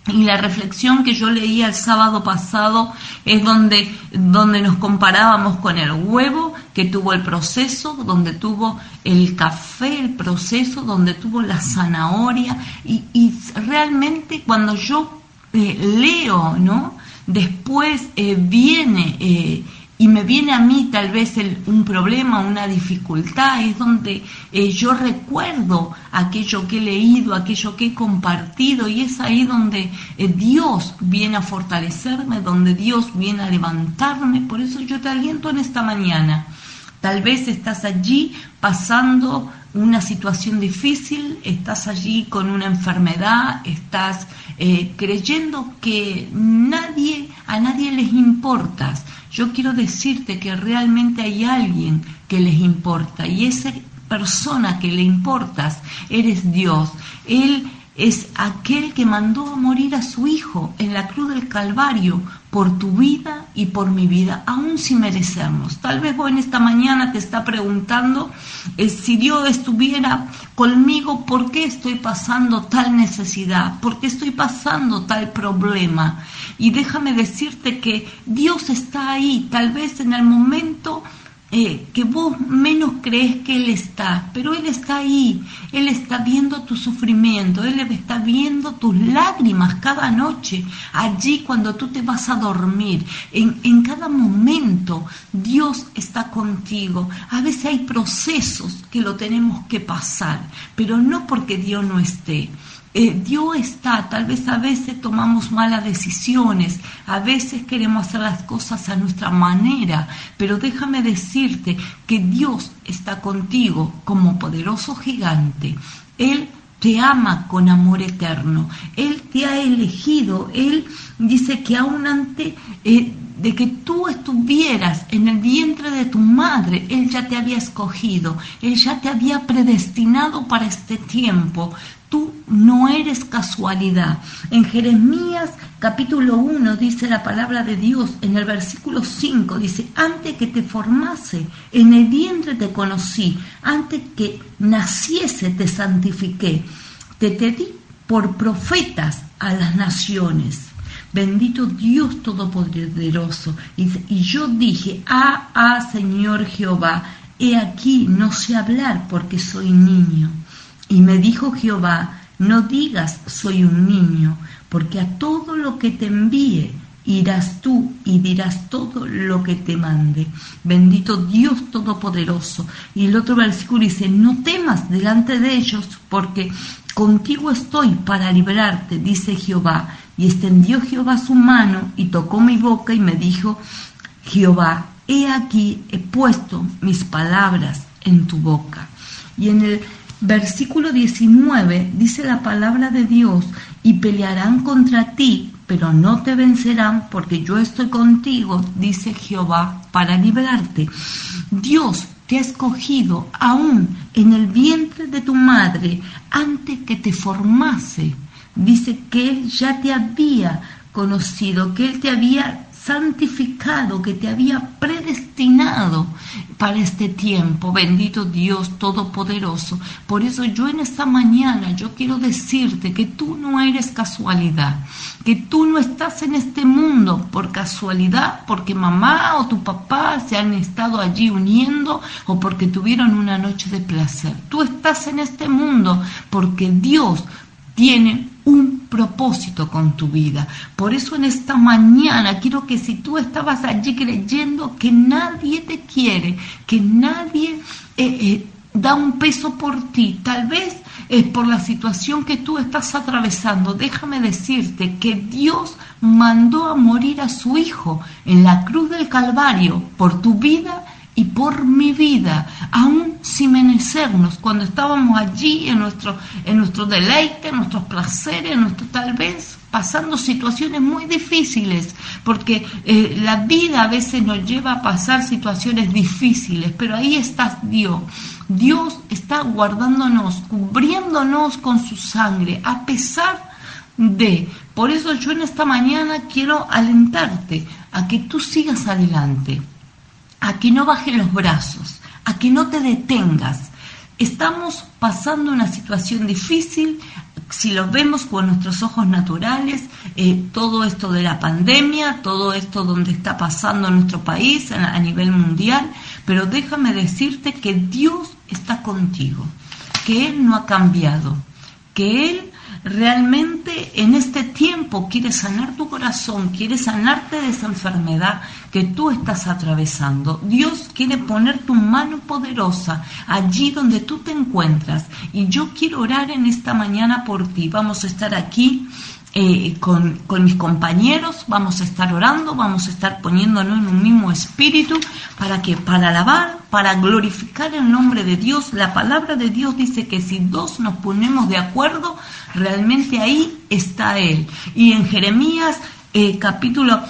y la reflexión que yo leía el sábado pasado es donde, donde nos comparábamos con el huevo que tuvo el proceso, donde tuvo el café, el proceso, donde tuvo la zanahoria. Y, realmente cuando yo eh, leo, ¿no? Después eh, viene eh, y me viene a mí tal vez un problema, una dificultad, es donde eh, yo recuerdo aquello que he leído, aquello que he compartido y es ahí donde eh, Dios viene a fortalecerme, donde Dios viene a levantarme. Por eso yo te aliento en esta mañana. Tal vez estás allí pasando una situación difícil, estás allí con una enfermedad, estás eh, creyendo que nadie, a nadie les importas. Yo quiero decirte que realmente hay alguien que les importa y esa persona que le importas eres Dios. Él es aquel que mandó a morir a su Hijo en la cruz del Calvario por tu vida y por mi vida, aún sin merecernos. Tal vez vos en esta mañana te está preguntando eh, si Dios estuviera conmigo, ¿por qué estoy pasando tal necesidad? ¿Por qué estoy pasando tal problema? Y déjame decirte que Dios está ahí, tal vez en el momento eh, que vos menos crees que Él está, pero Él está ahí, Él está viendo tu sufrimiento, Él está viendo tus lágrimas cada noche, allí cuando tú te vas a dormir, en, en cada momento Dios está contigo. A veces hay procesos que lo tenemos que pasar, pero no porque Dios no esté. Eh, Dios está, tal vez a veces tomamos malas decisiones, a veces queremos hacer las cosas a nuestra manera, pero déjame decirte que Dios está contigo como poderoso gigante. Él te ama con amor eterno, Él te ha elegido, Él dice que aún antes eh, de que tú estuvieras en el vientre de tu madre, Él ya te había escogido, Él ya te había predestinado para este tiempo. Tú no eres casualidad. En Jeremías capítulo 1 dice la palabra de Dios, en el versículo 5 dice, antes que te formase, en el vientre te conocí, antes que naciese te santifiqué, te, te di por profetas a las naciones. Bendito Dios Todopoderoso. Y, yo dije, ah, ah, Señor Jehová, he aquí, no sé hablar porque soy niño. Y me dijo Jehová, no digas soy un niño, porque a todo lo que te envíe irás tú y dirás todo lo que te mande. Bendito Dios Todopoderoso. Y el otro versículo dice, no temas delante de ellos, porque contigo estoy para librarte, dice Jehová. Y extendió Jehová su mano y tocó mi boca y me dijo, Jehová, he aquí, he puesto mis palabras en tu boca. Y en el versículo 19 dice la palabra de Dios, y pelearán contra ti, pero no te vencerán porque yo estoy contigo, dice Jehová, para liberarte. Dios te ha escogido aún en el vientre de tu madre antes que te formase. Dice que Él ya te había conocido, que Él te había santificado, que te había predestinado para este tiempo. Bendito Dios Todopoderoso. Por eso yo en esta mañana yo quiero decirte que tú no eres casualidad, que tú no estás en este mundo por casualidad, porque mamá o tu papá se han estado allí uniendo o porque tuvieron una noche de placer. Tú estás en este mundo porque Dios tiene un propósito con tu vida. Por eso en esta mañana quiero que si tú estabas allí creyendo que nadie te quiere, que nadie eh, eh, da un peso por ti, tal vez es por la situación que tú estás atravesando, déjame decirte que Dios mandó a morir a su Hijo en la cruz del Calvario por tu vida y por mi vida, aún sin merecernos, cuando estábamos allí en nuestro, en nuestro deleite, en nuestros placeres, en nuestro, tal vez pasando situaciones muy difíciles, porque eh, la vida a veces nos lleva a pasar situaciones difíciles, pero ahí está Dios. Dios está guardándonos, cubriéndonos con su sangre, a pesar de. Por eso yo en esta mañana quiero alentarte a que tú sigas adelante a que no bajes los brazos, a que no te detengas. Estamos pasando una situación difícil, si lo vemos con nuestros ojos naturales, eh, todo esto de la pandemia, todo esto donde está pasando nuestro país a nivel mundial, pero déjame decirte que Dios está contigo, que Él no ha cambiado, que Él realmente en este tiempo quiere sanar tu corazón, quiere sanarte de esa enfermedad, que tú estás atravesando. Dios quiere poner tu mano poderosa allí donde tú te encuentras. Y yo quiero orar en esta mañana por ti. Vamos a estar aquí eh, con, mis compañeros, vamos a estar orando, vamos a estar poniéndonos en un mismo espíritu para que para alabar, para glorificar el nombre de Dios. La palabra de Dios dice que si dos nos ponemos de acuerdo, realmente ahí está Él. Y en Jeremías eh, capítulo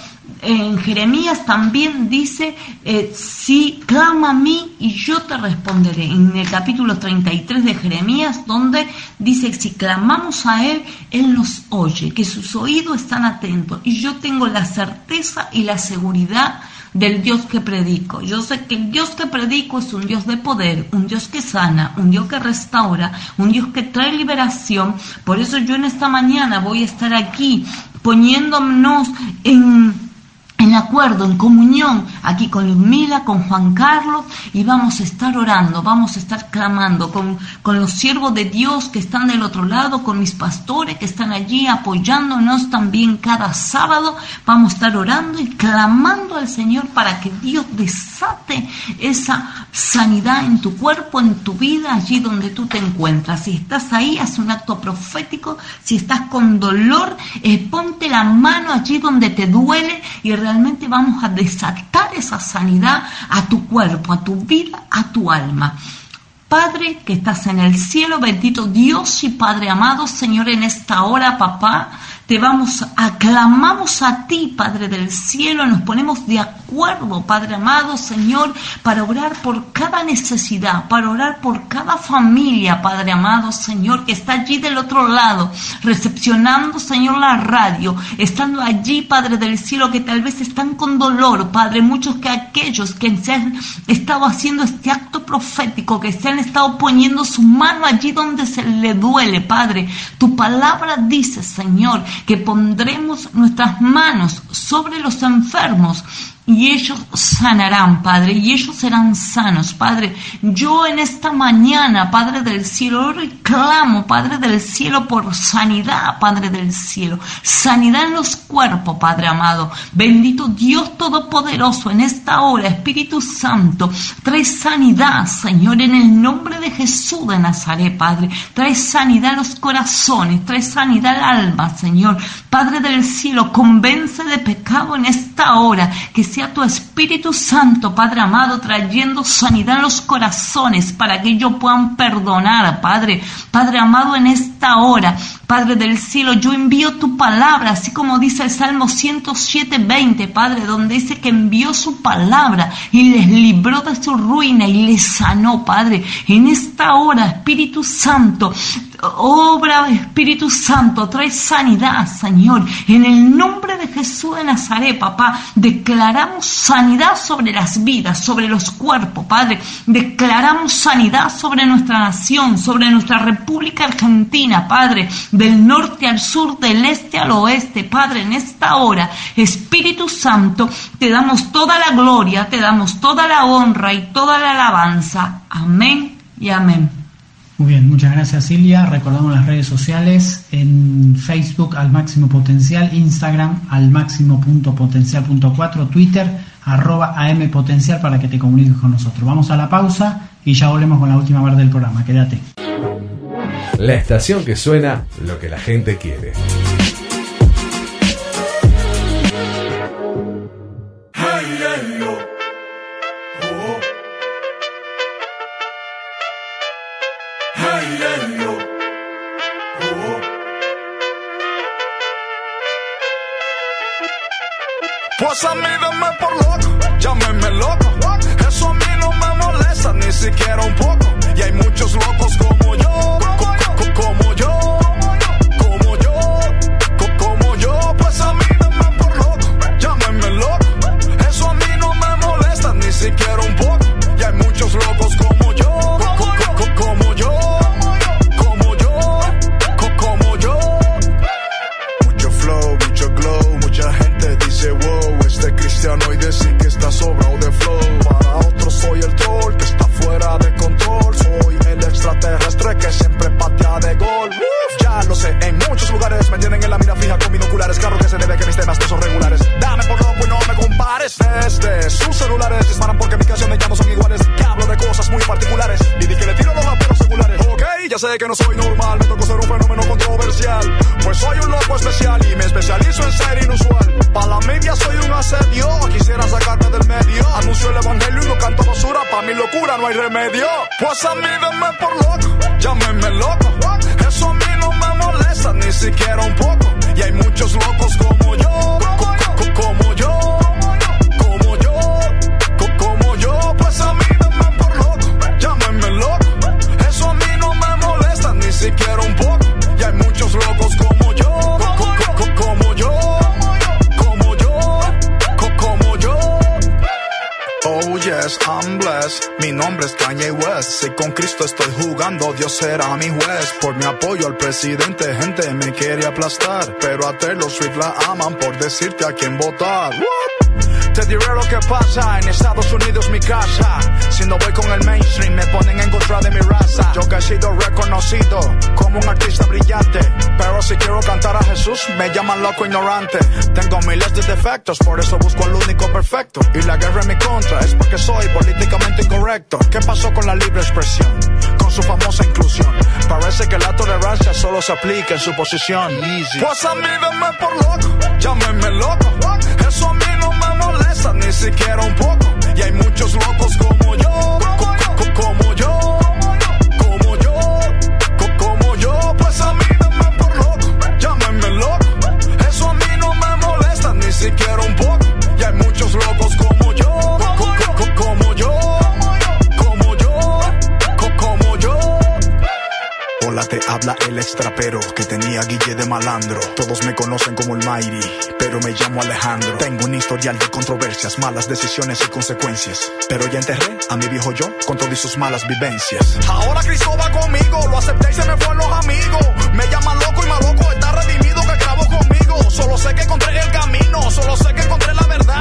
en Jeremías también dice, eh, si clama a mí y yo te responderé. En el capítulo 33 de Jeremías, donde dice, si clamamos a Él, Él nos oye, que sus oídos están atentos. Y yo tengo la certeza y la seguridad del Dios que predico. Yo sé que el Dios que predico es un Dios de poder, un Dios que sana, un Dios que restaura, un Dios que trae liberación. Por eso yo en esta mañana voy a estar aquí poniéndonos en en acuerdo, en comunión, aquí con Ludmila, con Juan Carlos, y vamos a estar orando, vamos a estar clamando con, con los siervos de Dios que están del otro lado, con mis pastores que están allí apoyándonos también cada sábado, vamos a estar orando y clamando al Señor para que Dios desate esa sanidad en tu cuerpo, en tu vida, allí donde tú te encuentras. Si estás ahí, haz un acto profético, si estás con dolor, eh, ponte la mano allí donde te duele y realmente vamos a desatar esa sanidad a tu cuerpo, a tu vida, a tu alma. Padre que estás en el cielo, bendito Dios y Padre amado, Señor, en esta hora, papá, te vamos, aclamamos a ti, Padre del cielo, nos ponemos de acuerdo, Padre amado, Señor, para orar por cada necesidad, para orar por cada familia, Padre amado, Señor, que está allí del otro lado, recepcionando, Señor, la radio, estando allí, Padre del cielo, que tal vez están con dolor, Padre, muchos que aquellos que se han estado haciendo este acto profético, que se han estado poniendo su mano allí donde se le duele, Padre. Tu palabra dice, Señor, que pondremos nuestras manos sobre los enfermos y ellos sanarán, Padre, y ellos serán sanos, Padre. Yo en esta mañana, Padre del cielo, reclamo, Padre del cielo, por sanidad, Padre del cielo, sanidad en los cuerpos, Padre amado. Bendito Dios Todopoderoso, en esta hora, Espíritu Santo, trae sanidad, Señor, en el nombre de Jesús de Nazaret, Padre. Trae sanidad a los corazones, trae sanidad al alma, Señor. Padre del cielo, convence de pecado en esta hora, que sea tu Espíritu Santo, Padre amado, trayendo sanidad a los corazones para que ellos puedan perdonar, Padre. Padre amado, en esta hora, Padre del cielo, yo envío tu palabra, así como dice el Salmo 107, 20, Padre, donde dice que envió su palabra y les libró de su ruina y les sanó, Padre. En esta hora, Espíritu Santo, obra Espíritu Santo, trae sanidad, Señor. En el nombre de Jesús de Nazaret, papá, declaramos sanidad sobre las vidas, sobre los cuerpos, Padre. Declaramos sanidad sobre nuestra nación, sobre nuestra República Argentina, Padre, del norte al sur, del este al oeste, Padre, en esta hora, Espíritu Santo, te damos toda la gloria, te damos toda la honra y toda la alabanza. Amén y amén. Muy bien, muchas gracias Silvia. Recordamos las redes sociales en Facebook al máximo potencial, Instagram al máximo punto potencial punto cuatro, Twitter arroba am potencial para que te comuniques con nosotros. Vamos a la pausa y ya volvemos con la última parte del programa. Quédate. La estación que suena lo que la gente quiere. Pues a mí dame por loco, llámeme loco. Eso a mí no me molesta ni siquiera un poco. Y hay muchos locos como Claro que se debe que mis temas no son regulares. Dame por loco y pues no me compares. Desde sus celulares disparan porque mis canciones ya no son iguales. Que hablo de cosas muy particulares. Y di que le tiro los raperos seculares. Ok, ya sé que no soy normal. Me tocó ser un fenómeno controversial. Pues soy un loco especial y me especializo en ser inusual. Para la media soy un asedio. Quisiera sacarte del medio. Anuncio el evangelio y no canto basura. Para mi locura no hay remedio. Pues a mí denme por loco. Llámeme loco. Eso a mí no me molesta ni siquiera un poco. Y hay muchos locos como I'm blessed. Mi nombre es Kanye West. Si con Cristo estoy jugando, Dios será mi juez. Por mi apoyo al presidente, gente me quiere aplastar. Pero a Taylor Swift la aman por decirte a quién votar. Te diré lo que pasa, en Estados Unidos mi casa. Si no voy con el mainstream, me ponen en contra de mi raza. Yo que he sido reconocido como un artista brillante. Pero si quiero cantar a Jesús, me llaman loco ignorante. Tengo miles de defectos, por eso busco el único perfecto. Y la guerra en mi contra es porque soy políticamente incorrecto. ¿Qué pasó con la libre expresión? Con su famosa inclusión. Parece que la tolerancia solo se aplica en su posición. Pues a mí denme por loco, llámenme loco. Eso a mí no me molesta ni siquiera un poco. Y hay muchos locos como yo, Habla el extrapero que tenía Guille de malandro. Todos me conocen como el Mighty pero me llamo Alejandro. Tengo un historial de controversias, malas decisiones y consecuencias. Pero ya enterré a mi viejo yo con todas sus malas vivencias. Ahora Cristo va conmigo, lo acepté y se me fueron los amigos. Me llaman loco y loco está redimido que grabó conmigo. Solo sé que encontré el camino, solo sé que encontré la verdad.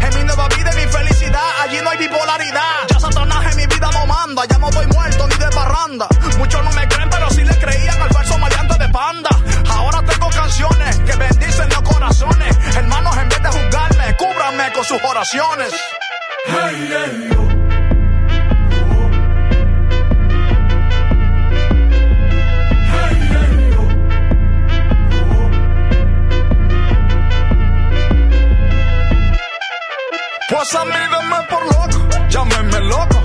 En mi nueva vida y mi felicidad, allí no hay bipolaridad. Ya Satanás en mi vida no manda, ya no estoy muerto ni de parranda. Muchos no me creen, le creían al falso maleante de panda. Ahora tengo canciones que bendicen los corazones. Hermanos, en vez de juzgarme, cúbranme con sus oraciones. Pues a mí denme por loco, llámenme loco.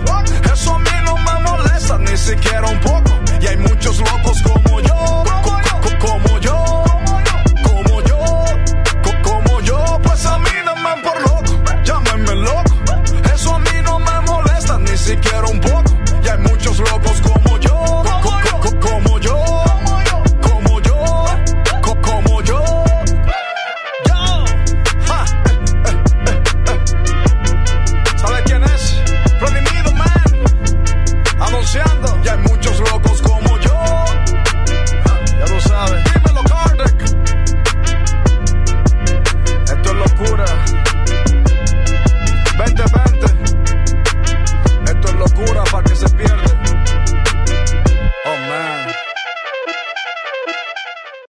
Eso a mí no me molesta ni siquiera un poco. Y hay muchos locos como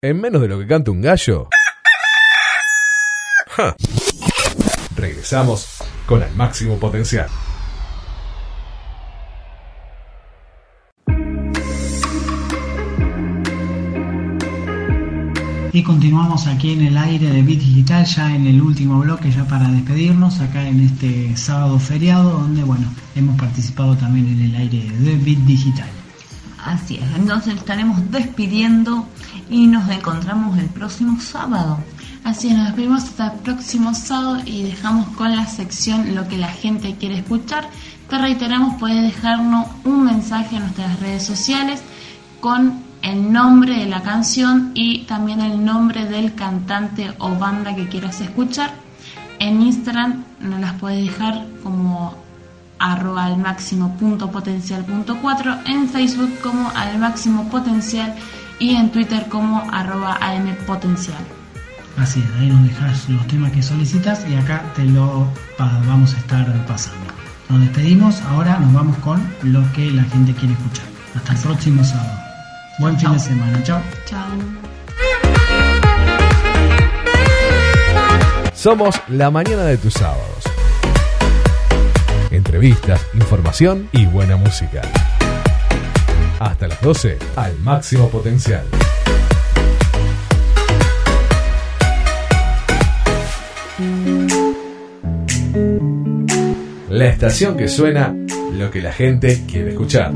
En menos de lo que canta un gallo. Regresamos con el máximo potencial. Y continuamos aquí en el aire de Bit Digital, ya en el último bloque, ya para despedirnos, acá en este sábado feriado, donde bueno, hemos participado también en el aire de Bit Digital. Así es, entonces estaremos despidiendo y nos encontramos el próximo sábado. Así es, nos despedimos hasta el próximo sábado y dejamos con la sección lo que la gente quiere escuchar. Te reiteramos, puedes dejarnos un mensaje en nuestras redes sociales con el nombre de la canción y también el nombre del cantante o banda que quieras escuchar. En Instagram nos las puedes dejar como arroba al máximo punto potencial punto cuatro, en Facebook como al máximo potencial y en Twitter como arroba am potencial. Así es, ahí nos dejas los temas que solicitas y acá te lo vamos a estar pasando. Nos despedimos, ahora nos vamos con lo que la gente quiere escuchar. Hasta el próximo sábado. Buen fin de semana. Chao. Chao. Somos la mañana de tus sábados. Entrevistas, información y buena música. Hasta las 12, al máximo potencial. La estación que suena lo que la gente quiere escuchar.